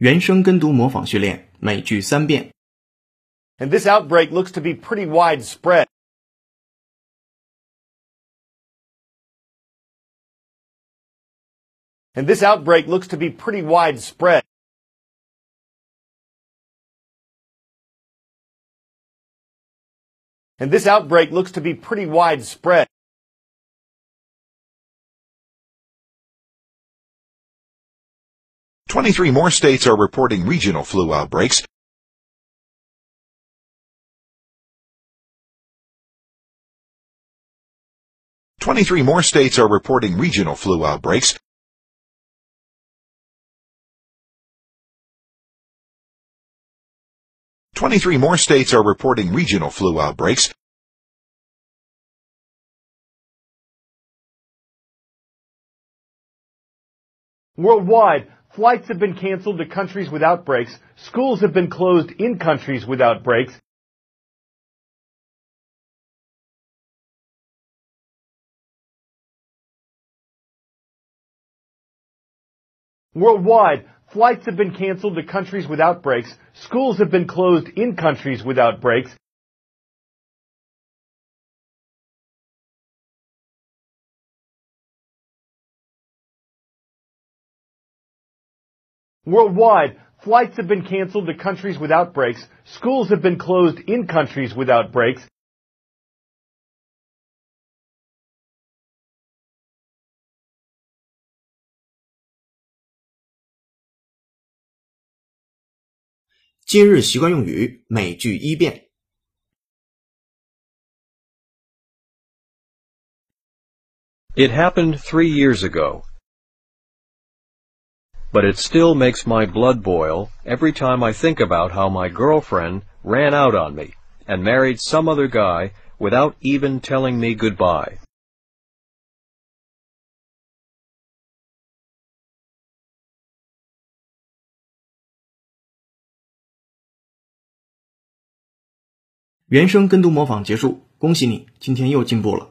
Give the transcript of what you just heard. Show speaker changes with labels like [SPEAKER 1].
[SPEAKER 1] 原声跟读模仿训练，每句三遍。
[SPEAKER 2] And this outbreak looks to be pretty widespread. And this outbreak looks to be pretty widespread. And this outbreak looks to be pretty widespread.
[SPEAKER 3] Twenty-three more states are reporting regional flu outbreaks. Twenty-three more states are reporting regional flu outbreaks. Twenty-three more states are reporting regional flu outbreaks.
[SPEAKER 2] Worldwide, flights have been canceled to countries with outbreaks. Schools have been closed in countries with outbreaks. Worldwide, flights have been canceled to countries with outbreaks. Schools have been closed in countries with outbreaks. Worldwide, flights have been canceled to countries with outbreaks. Schools have been closed in countries with outbreaks.
[SPEAKER 1] 今日习惯用语，每句一遍。
[SPEAKER 4] It happened three years ago. But it still makes my blood boil every time I think about how my girlfriend ran out on me and married some other guy without even telling me goodbye.
[SPEAKER 1] 原声跟读模仿结束，恭喜你，今天又进步了。